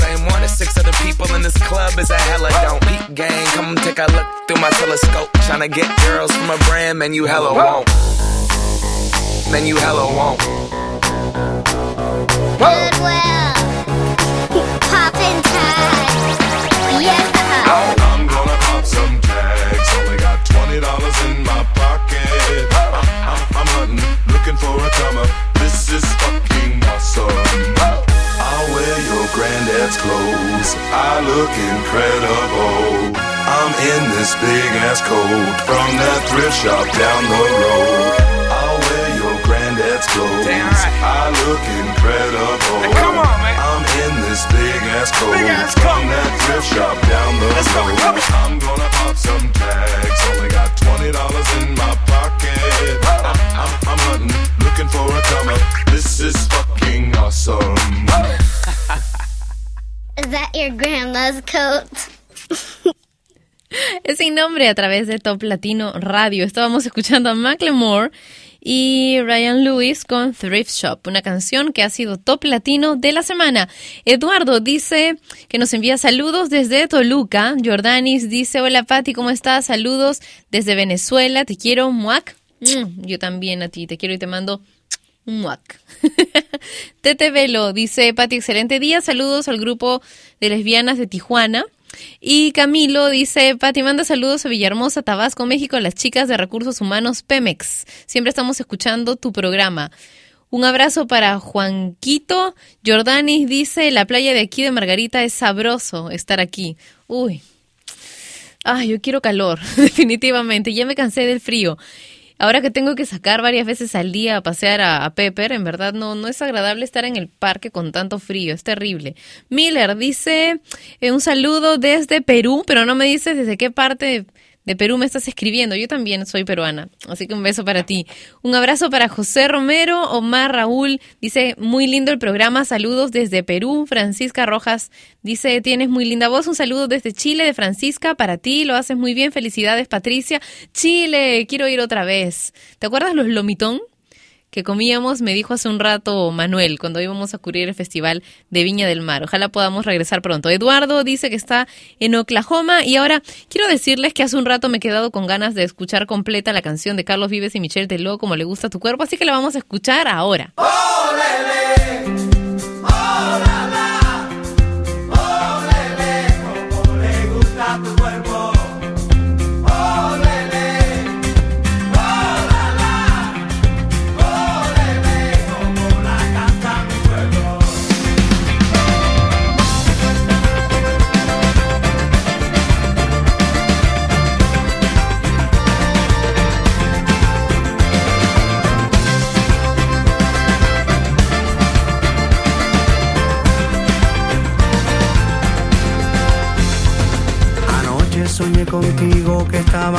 same one as six other people in this club is a hella don't. Peak gang, come take a look through my telescope. Tryna get girls from a brand, man, you hella won't. Man, you hella won't. Goodwill. Poppin' tags. Yeah. I'm gonna pop some tags. Only got twenty dollars in my pocket. I'm, I'm, I'm hunting, looking for a come up. This is fucking awesome. I'll wear your granddad's clothes. I look incredible. I'm in this big ass coat from that thrift shop down the road. I'll wear your granddad's clothes. I look incredible. come on, man. I'm in this big ass coat from that thrift shop down the road. I'm gonna pop some tags. Only got twenty dollars in my pocket. I'm, I'm, I'm hunting, looking for a come up. This is fucking awesome. [LAUGHS] Is that your grandma's coat? [LAUGHS] Es sin nombre a través de Top Latino Radio. Estábamos escuchando a Macklemore y Ryan Lewis con Thrift Shop, una canción que ha sido Top Latino de la semana. Eduardo dice que nos envía saludos desde Toluca. Jordanis dice, hola Patti, ¿cómo estás? Saludos desde Venezuela. Te quiero, muac. Mm, yo también a ti, te quiero y te mando muac. [LAUGHS] Tete Velo dice, Pati, excelente día. Saludos al grupo de lesbianas de Tijuana. Y Camilo dice, Pati, manda saludos a Villahermosa, Tabasco, México, a las chicas de Recursos Humanos Pemex. Siempre estamos escuchando tu programa. Un abrazo para Juanquito. Jordanis dice, la playa de aquí de Margarita es sabroso estar aquí. Uy. Ay, yo quiero calor, [LAUGHS] definitivamente. Ya me cansé del frío. Ahora que tengo que sacar varias veces al día a pasear a, Pepper, en verdad no, no es agradable estar en el parque con tanto frío, es terrible. Miller dice eh, un saludo desde Perú, pero no me dice desde qué parte De Perú me estás escribiendo, yo también soy peruana, así que un beso para ti. Un abrazo para José Romero, Omar Raúl, dice, muy lindo el programa, saludos desde Perú. Francisca Rojas dice, tienes muy linda voz, un saludo desde Chile de Francisca para ti, lo haces muy bien, felicidades Patricia. Chile, quiero ir otra vez. ¿Te acuerdas los lomitón? Que comíamos, me dijo hace un rato Manuel, cuando íbamos a cubrir el Festival de Viña del Mar. Ojalá podamos regresar pronto. Eduardo dice que está en Oklahoma y ahora quiero decirles que hace un rato me he quedado con ganas de escuchar completa la canción de Carlos Vives y Michelle Teló, como le gusta tu cuerpo, así que la vamos a escuchar ahora. le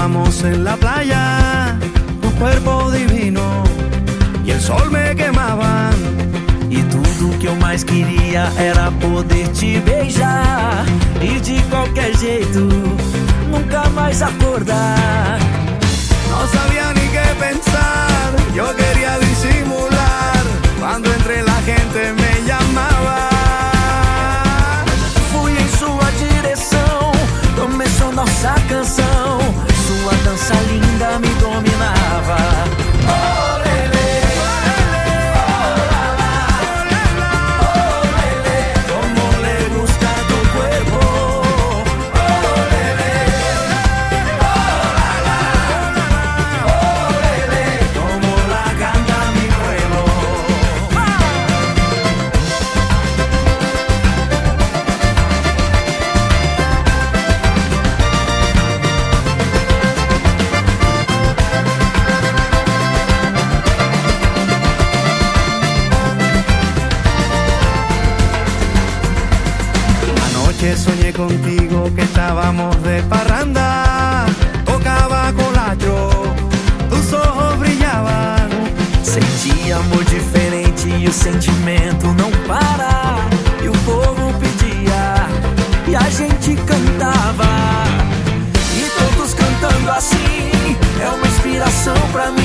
que estábamos en la playa, tu cuerpo divino e o sol me quemava. E tudo que eu mais queria era poder te beijar e de qualquer jeito nunca mais acordar. No sabía ni qué pensar, yo quería disimular cuando entre la gente me estábamos de parranda, tocava colacho, tus ojos brillavam. Senti amor diferente e o sentimento não para. E o povo pedia e a gente cantava. E todos cantando assim é uma inspiração pra mim.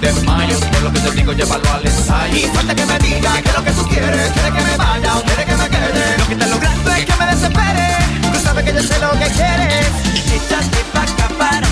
Darán desmayo, por lo que te digo llévalo al ensayo. Y falta que me diga qué es lo que tú quieres, quieres que me vaya o quieres que me quede. Lo que estás logrando es que me desespere, tú sabes que yo sé lo que quieres. Échate pa' acá para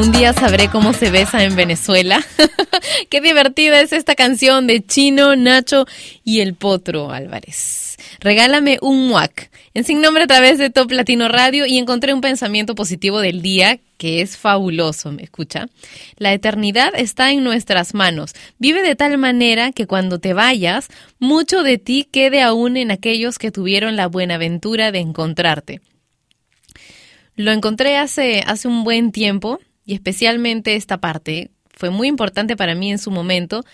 Algún día sabré cómo se besa en Venezuela. [LAUGHS] Qué divertida es esta canción de Chino, Nacho y el Potro Álvarez. Regálame un muac. En Sin Nombre a través de Top Latino Radio y encontré un pensamiento positivo del día que es fabuloso, ¿me escucha? La eternidad está en nuestras manos. Vive de tal manera que cuando te vayas, mucho de ti quede aún en aquellos que tuvieron la buena aventura de encontrarte. Lo encontré hace, hace un buen tiempo y especialmente esta parte fue muy importante para mí en su momento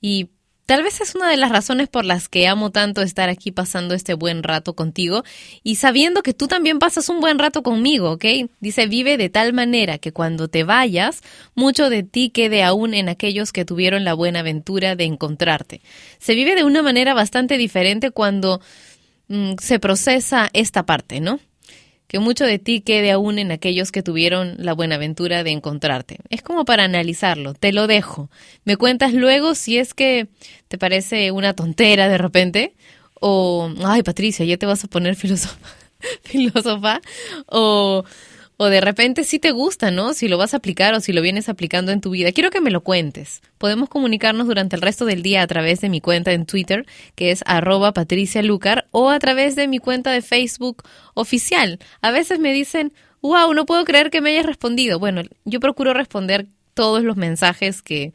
y tal vez es una de las razones por las que amo tanto estar aquí pasando este buen rato contigo y sabiendo que tú también pasas un buen rato conmigo, ¿ok? Dice, vive de tal manera que cuando te vayas, mucho de ti quede aún en aquellos que tuvieron la buena aventura de encontrarte. Se vive de una manera bastante diferente cuando mm, se procesa esta parte, ¿no? Que mucho de ti quede aún en aquellos que tuvieron la buena aventura de encontrarte. Es como para analizarlo, te lo dejo. Me cuentas luego si es que te parece una tontera de repente o, ay Patricia, ya te vas a poner [LAUGHS] filósofa, filósofa o, o de repente sí te gusta, ¿no? Si lo vas a aplicar o si lo vienes aplicando en tu vida. Quiero que me lo cuentes. Podemos comunicarnos durante el resto del día a través de mi cuenta en Twitter, que es arroba patricialucar, o a través de mi cuenta de Facebook oficial. A veces me dicen, wow, no puedo creer que me hayas respondido. Bueno, yo procuro responder todos los mensajes que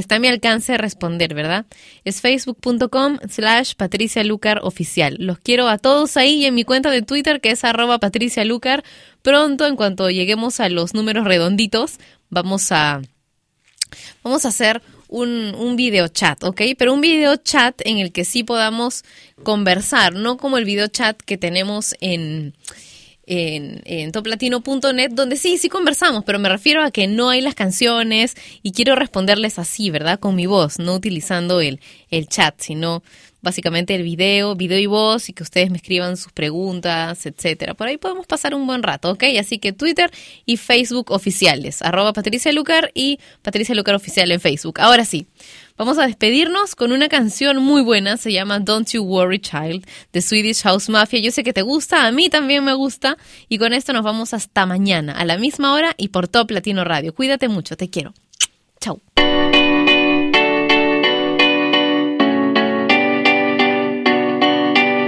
está a mi alcance responder, ¿verdad? Es facebook.com slash patricialucar oficial. Los quiero a todos ahí y en mi cuenta de Twitter que es arroba patricialucar. Pronto, en cuanto lleguemos a los números redonditos, vamos a, vamos a hacer un, un video chat, ¿ok? Pero un video chat en el que sí podamos conversar, no como el video chat que tenemos en en, toplatino.net, donde sí, sí conversamos, pero me refiero a que no hay las canciones y quiero responderles así, ¿verdad? Con mi voz, no utilizando el, el chat, sino básicamente el video, video y voz, y que ustedes me escriban sus preguntas, etcétera. Por ahí podemos pasar un buen rato, ¿ok? Así que Twitter y Facebook oficiales, arroba Patricia Lucar y Patricia Lucar oficial en Facebook. Ahora sí, vamos a despedirnos con una canción muy buena, se llama Don't You Worry Child, de Swedish House Mafia. Yo sé que te gusta, a mí también me gusta, y con esto nos vamos hasta mañana, a la misma hora y por Top Latino Radio. Cuídate mucho, te quiero. Chau.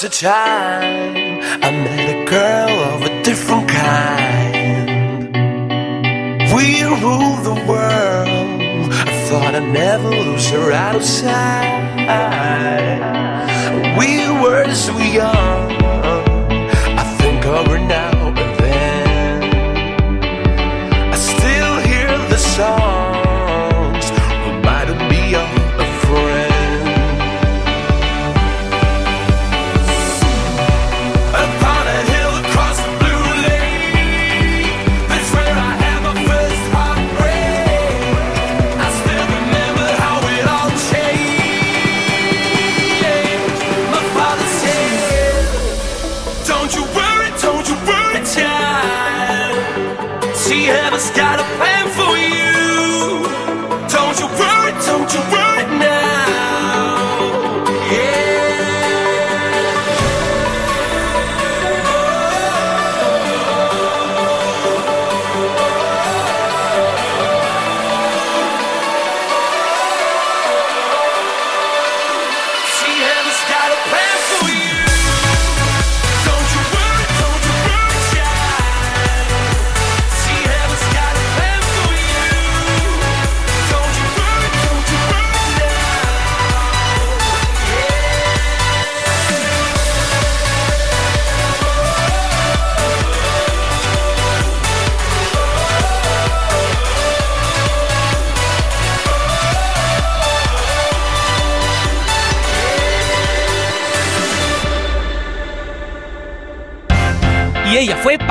once a time I met a girl of a different kind. We ruled the world. I thought I'd never lose her out of sight. We were so young. I think of her now